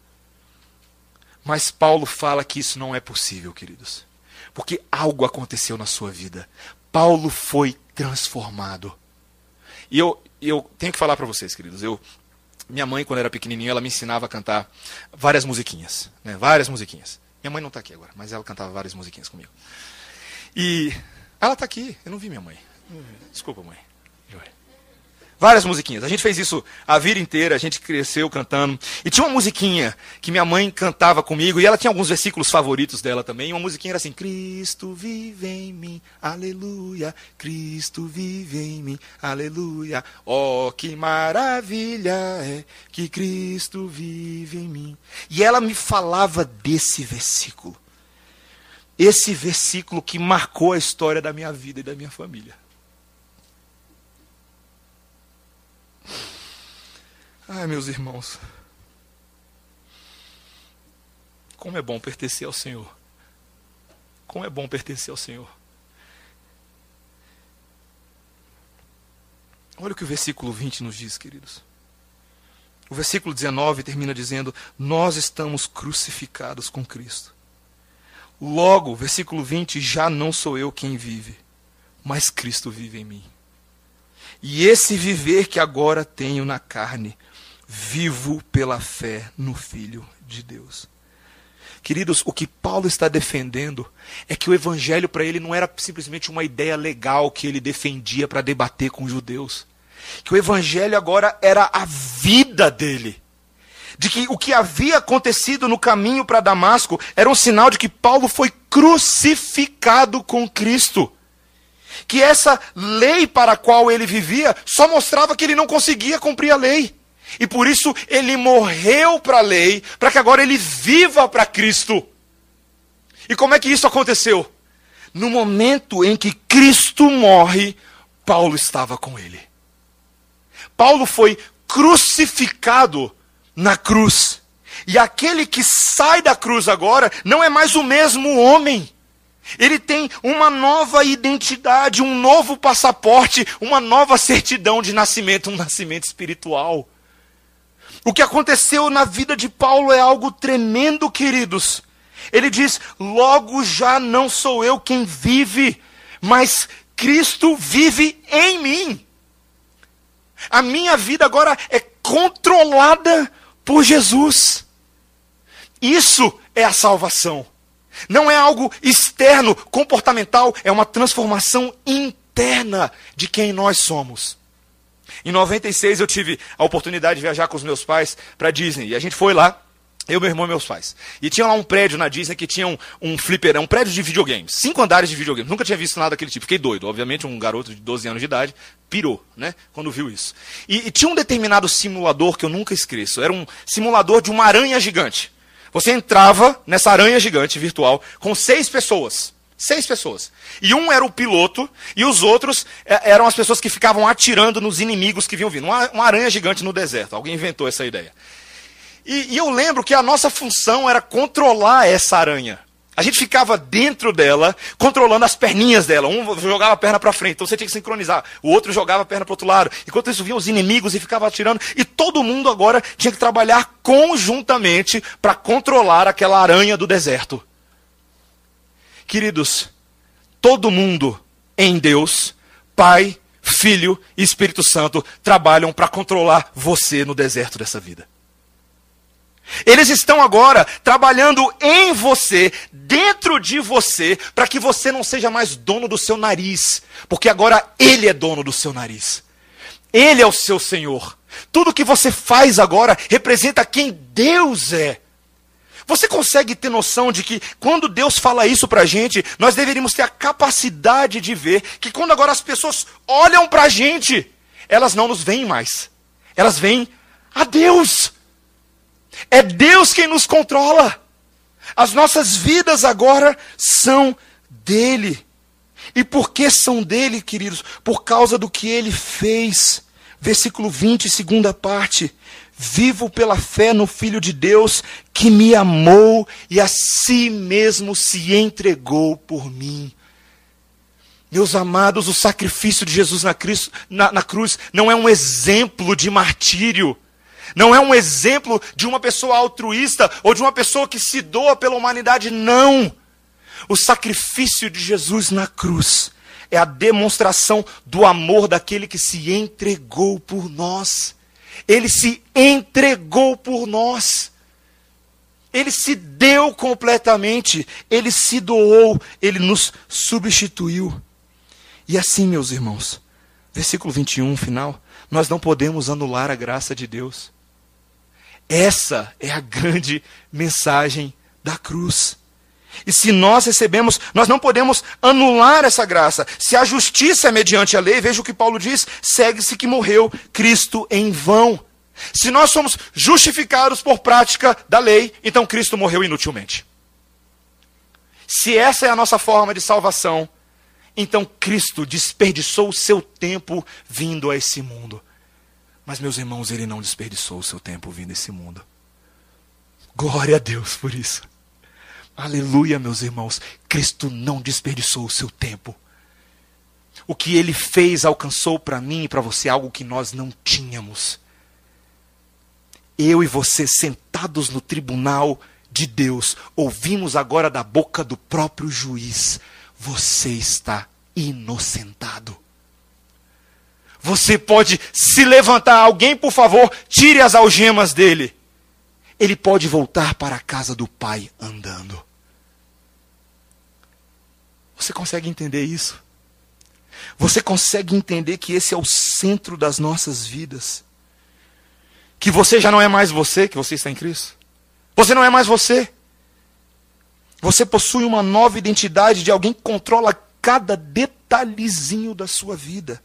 Mas Paulo fala que isso não é possível, queridos. Porque algo aconteceu na sua vida. Paulo foi transformado. E eu, eu tenho que falar para vocês, queridos. Eu, minha mãe, quando era pequenininha, ela me ensinava a cantar várias musiquinhas. Né? Várias musiquinhas. Minha mãe não está aqui agora, mas ela cantava várias musiquinhas comigo. E ela está aqui, eu não vi minha mãe. Desculpa, mãe. Várias musiquinhas. A gente fez isso a vida inteira, a gente cresceu cantando. E tinha uma musiquinha que minha mãe cantava comigo, e ela tinha alguns versículos favoritos dela também. Uma musiquinha era assim: Cristo vive em mim, aleluia. Cristo vive em mim, aleluia. Oh, que maravilha é que Cristo vive em mim. E ela me falava desse versículo. Esse versículo que marcou a história da minha vida e da minha família. Ai, meus irmãos. Como é bom pertencer ao Senhor. Como é bom pertencer ao Senhor. Olha o que o versículo 20 nos diz, queridos. O versículo 19 termina dizendo: Nós estamos crucificados com Cristo. Logo, versículo 20: Já não sou eu quem vive, mas Cristo vive em mim. E esse viver que agora tenho na carne, vivo pela fé no Filho de Deus. Queridos, o que Paulo está defendendo é que o evangelho para ele não era simplesmente uma ideia legal que ele defendia para debater com os judeus. Que o evangelho agora era a vida dele. De que o que havia acontecido no caminho para Damasco era um sinal de que Paulo foi crucificado com Cristo. Que essa lei para a qual ele vivia só mostrava que ele não conseguia cumprir a lei. E por isso ele morreu para a lei, para que agora ele viva para Cristo. E como é que isso aconteceu? No momento em que Cristo morre, Paulo estava com ele. Paulo foi crucificado na cruz. E aquele que sai da cruz agora não é mais o mesmo homem. Ele tem uma nova identidade, um novo passaporte, uma nova certidão de nascimento, um nascimento espiritual. O que aconteceu na vida de Paulo é algo tremendo, queridos. Ele diz: Logo já não sou eu quem vive, mas Cristo vive em mim. A minha vida agora é controlada por Jesus. Isso é a salvação. Não é algo externo, comportamental, é uma transformação interna de quem nós somos. Em 96 eu tive a oportunidade de viajar com os meus pais para Disney. E a gente foi lá, eu, meu irmão e meus pais. E tinha lá um prédio na Disney que tinha um, um flipper, um prédio de videogames. Cinco andares de videogames. Nunca tinha visto nada daquele tipo. Fiquei doido. Obviamente, um garoto de 12 anos de idade pirou, né? Quando viu isso. E, e tinha um determinado simulador que eu nunca esqueço. Era um simulador de uma aranha gigante. Você entrava nessa aranha gigante virtual com seis pessoas. Seis pessoas. E um era o piloto, e os outros é, eram as pessoas que ficavam atirando nos inimigos que vinham vindo. Uma, uma aranha gigante no deserto. Alguém inventou essa ideia. E, e eu lembro que a nossa função era controlar essa aranha. A gente ficava dentro dela, controlando as perninhas dela. Um jogava a perna para frente, então você tinha que sincronizar. O outro jogava a perna para outro lado. Enquanto isso vinham os inimigos e ficava atirando. E todo mundo agora tinha que trabalhar conjuntamente para controlar aquela aranha do deserto. Queridos, todo mundo em Deus, Pai, Filho e Espírito Santo, trabalham para controlar você no deserto dessa vida. Eles estão agora trabalhando em você, dentro de você, para que você não seja mais dono do seu nariz, porque agora Ele é dono do seu nariz. Ele é o seu Senhor. Tudo que você faz agora representa quem Deus é. Você consegue ter noção de que quando Deus fala isso para a gente, nós deveríamos ter a capacidade de ver que quando agora as pessoas olham para a gente, elas não nos veem mais. Elas veem a Deus. É Deus quem nos controla. As nossas vidas agora são dele. E por que são dele, queridos? Por causa do que ele fez. Versículo 20, segunda parte. Vivo pela fé no Filho de Deus que me amou e a si mesmo se entregou por mim. Meus amados, o sacrifício de Jesus na, Cristo, na, na cruz não é um exemplo de martírio não é um exemplo de uma pessoa altruísta ou de uma pessoa que se doa pela humanidade, não. O sacrifício de Jesus na cruz é a demonstração do amor daquele que se entregou por nós. Ele se entregou por nós. Ele se deu completamente, ele se doou, ele nos substituiu. E assim, meus irmãos, versículo 21, final, nós não podemos anular a graça de Deus. Essa é a grande mensagem da cruz. E se nós recebemos, nós não podemos anular essa graça. Se a justiça é mediante a lei, veja o que Paulo diz: segue-se que morreu Cristo em vão. Se nós somos justificados por prática da lei, então Cristo morreu inutilmente. Se essa é a nossa forma de salvação, então Cristo desperdiçou o seu tempo vindo a esse mundo. Mas, meus irmãos, ele não desperdiçou o seu tempo vindo esse mundo. Glória a Deus por isso. Aleluia, meus irmãos. Cristo não desperdiçou o seu tempo. O que ele fez alcançou para mim e para você algo que nós não tínhamos. Eu e você sentados no tribunal de Deus, ouvimos agora da boca do próprio juiz: você está inocentado. Você pode se levantar. Alguém, por favor, tire as algemas dele. Ele pode voltar para a casa do pai andando. Você consegue entender isso? Você consegue entender que esse é o centro das nossas vidas? Que você já não é mais você, que você está em Cristo? Você não é mais você. Você possui uma nova identidade de alguém que controla cada detalhezinho da sua vida.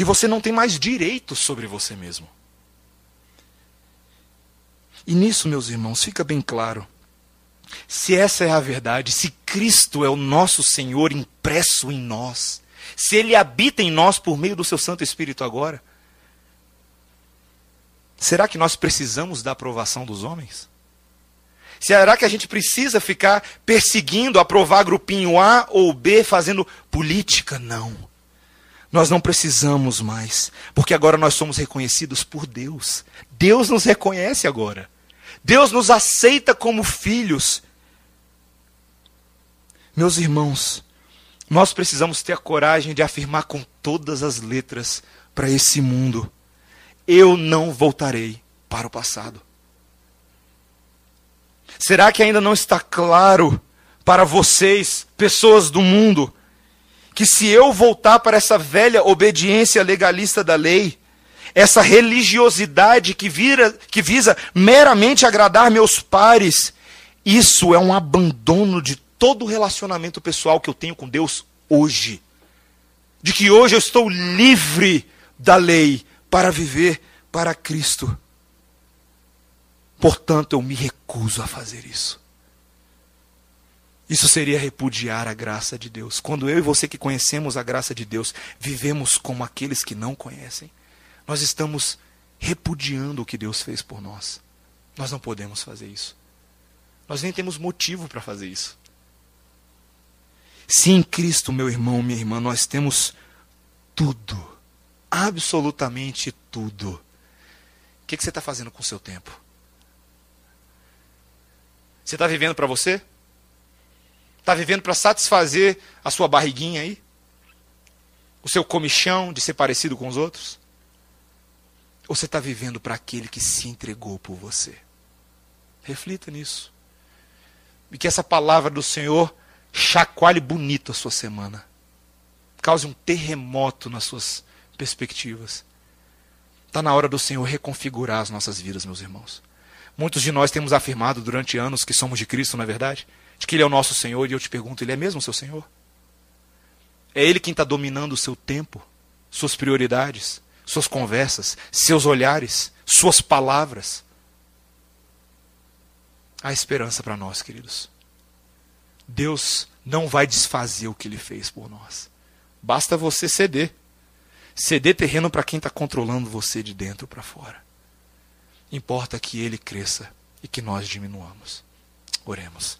Que você não tem mais direito sobre você mesmo. E nisso, meus irmãos, fica bem claro. Se essa é a verdade, se Cristo é o nosso Senhor impresso em nós, se Ele habita em nós por meio do seu Santo Espírito agora, será que nós precisamos da aprovação dos homens? Será que a gente precisa ficar perseguindo, aprovar grupinho A ou B, fazendo política? Não. Nós não precisamos mais, porque agora nós somos reconhecidos por Deus. Deus nos reconhece agora. Deus nos aceita como filhos. Meus irmãos, nós precisamos ter a coragem de afirmar com todas as letras para esse mundo: eu não voltarei para o passado. Será que ainda não está claro para vocês, pessoas do mundo, que se eu voltar para essa velha obediência legalista da lei, essa religiosidade que, vira, que visa meramente agradar meus pares, isso é um abandono de todo o relacionamento pessoal que eu tenho com Deus hoje. De que hoje eu estou livre da lei para viver para Cristo. Portanto, eu me recuso a fazer isso. Isso seria repudiar a graça de Deus. Quando eu e você que conhecemos a graça de Deus, vivemos como aqueles que não conhecem, nós estamos repudiando o que Deus fez por nós. Nós não podemos fazer isso. Nós nem temos motivo para fazer isso. Se em Cristo, meu irmão, minha irmã, nós temos tudo, absolutamente tudo, o que, que você está fazendo com o seu tempo? Você está vivendo para você? Está vivendo para satisfazer a sua barriguinha aí? O seu comichão de ser parecido com os outros? Ou você está vivendo para aquele que se entregou por você? Reflita nisso. E que essa palavra do Senhor chacoalhe bonito a sua semana. Cause um terremoto nas suas perspectivas. Está na hora do Senhor reconfigurar as nossas vidas, meus irmãos. Muitos de nós temos afirmado durante anos que somos de Cristo, não é verdade? De que Ele é o nosso Senhor, e eu te pergunto, Ele é mesmo seu Senhor? É Ele quem está dominando o seu tempo, suas prioridades, suas conversas, seus olhares, suas palavras. Há esperança para nós, queridos. Deus não vai desfazer o que Ele fez por nós. Basta você ceder. Ceder terreno para quem está controlando você de dentro para fora. Importa que ele cresça e que nós diminuamos. Oremos.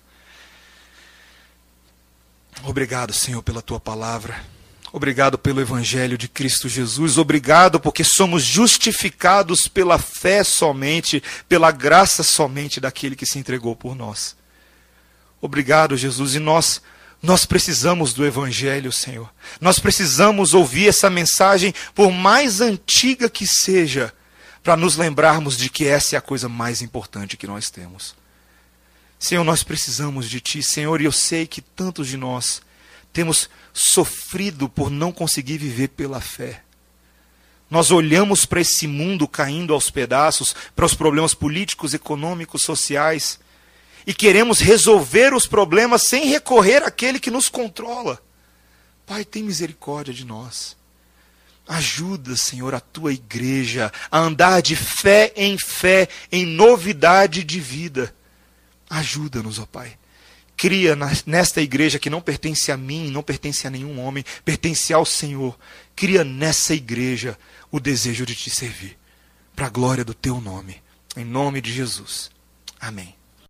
Obrigado, Senhor, pela tua palavra. Obrigado pelo Evangelho de Cristo Jesus. Obrigado porque somos justificados pela fé somente, pela graça somente daquele que se entregou por nós. Obrigado, Jesus. E nós, nós precisamos do Evangelho, Senhor. Nós precisamos ouvir essa mensagem, por mais antiga que seja para nos lembrarmos de que essa é a coisa mais importante que nós temos. Senhor, nós precisamos de Ti, Senhor, e eu sei que tantos de nós temos sofrido por não conseguir viver pela fé. Nós olhamos para esse mundo caindo aos pedaços, para os problemas políticos, econômicos, sociais, e queremos resolver os problemas sem recorrer àquele que nos controla. Pai, tem misericórdia de nós. Ajuda, Senhor, a tua igreja a andar de fé em fé, em novidade de vida. Ajuda-nos, ó Pai. Cria nesta igreja que não pertence a mim, não pertence a nenhum homem, pertence ao Senhor. Cria nessa igreja o desejo de te servir, para a glória do teu nome. Em nome de Jesus. Amém.